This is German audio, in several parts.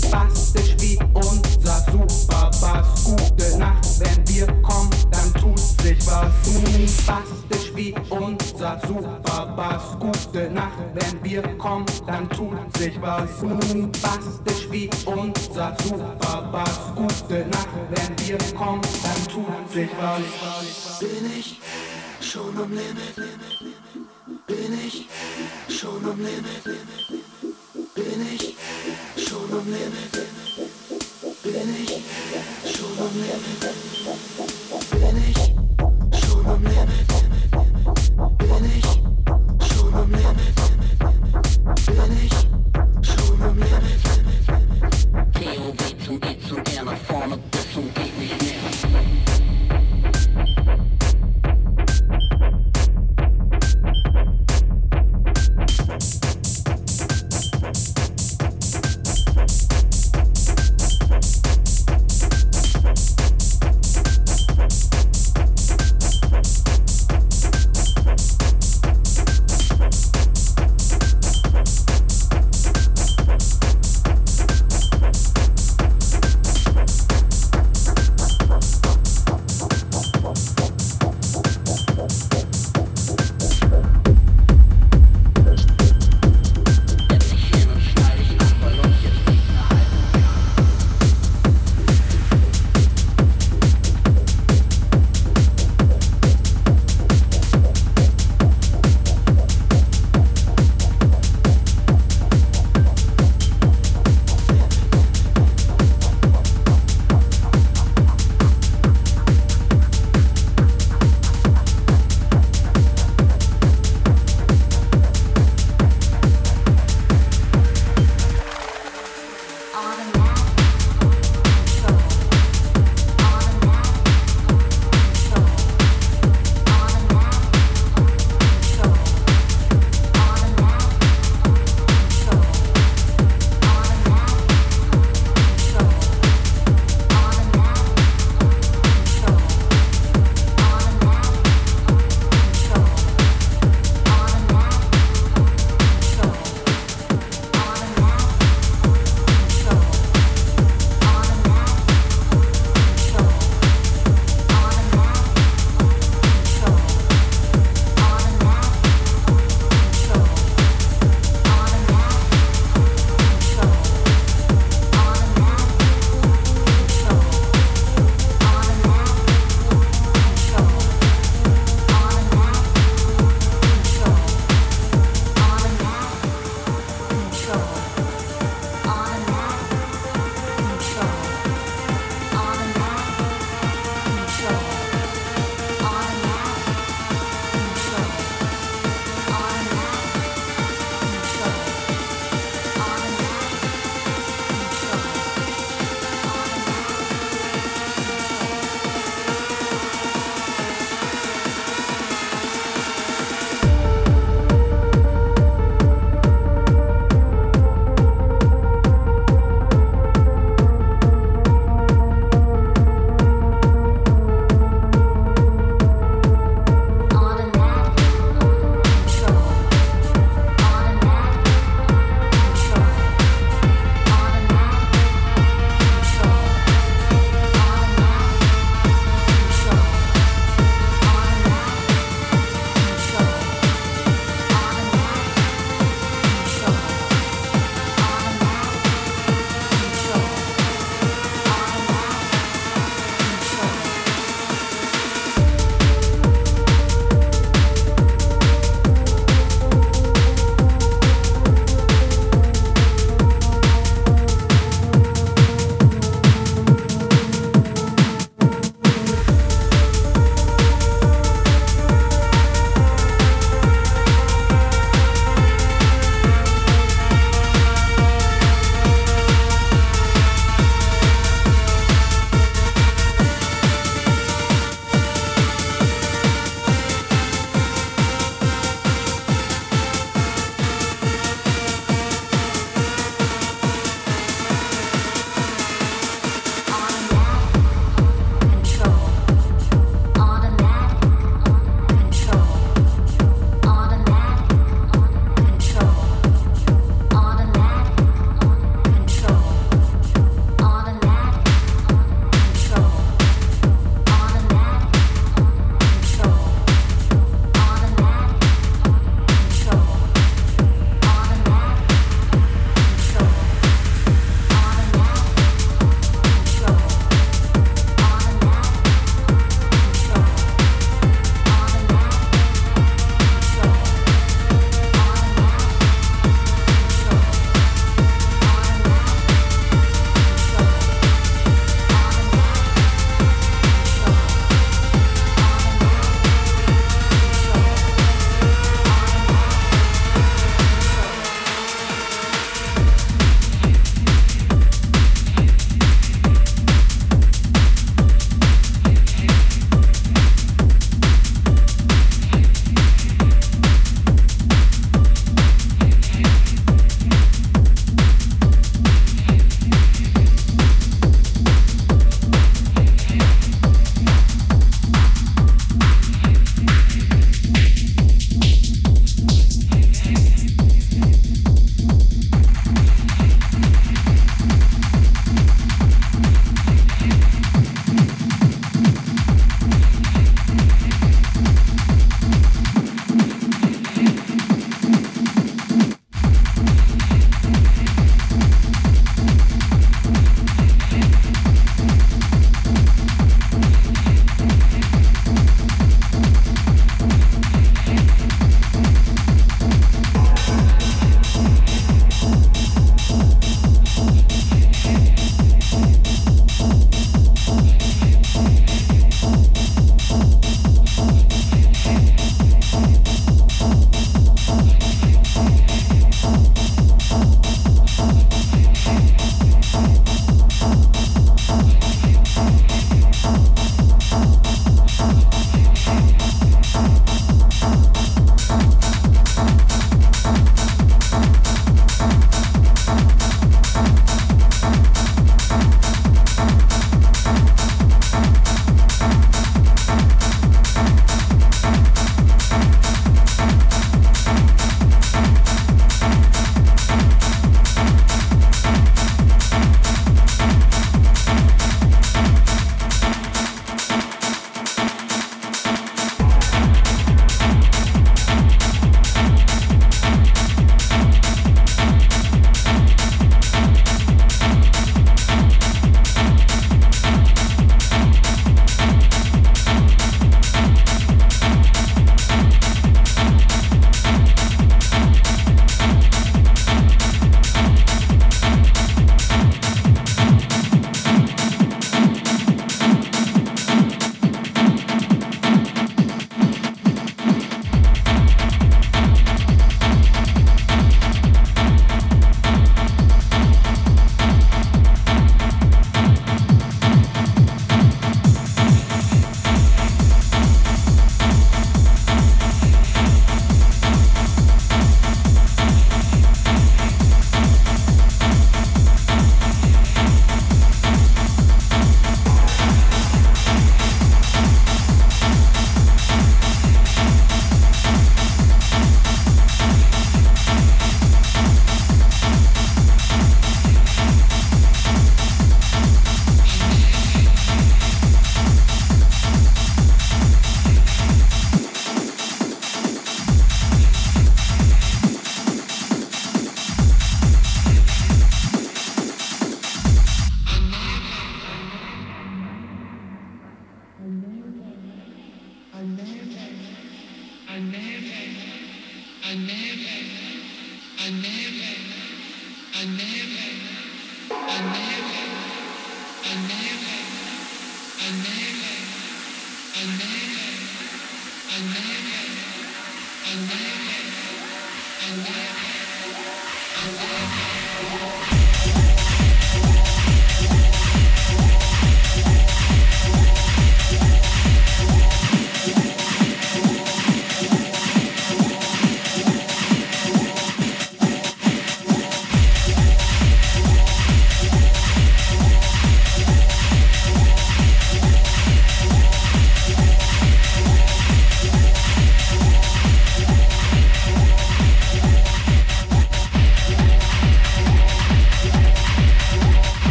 bombastisch wie unser Superbass. Gute Nacht, wenn wir kommen, dann tut sich was. Bombastisch wie unser Superbass. Gute Nacht, wenn wir kommen, dann tut sich was. Bombastisch wie unser Superbass. Gute Nacht, wenn wir kommen, dann tut sich was. Bin ich schon am Limit? Limit, Limit.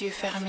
Yeux fermés.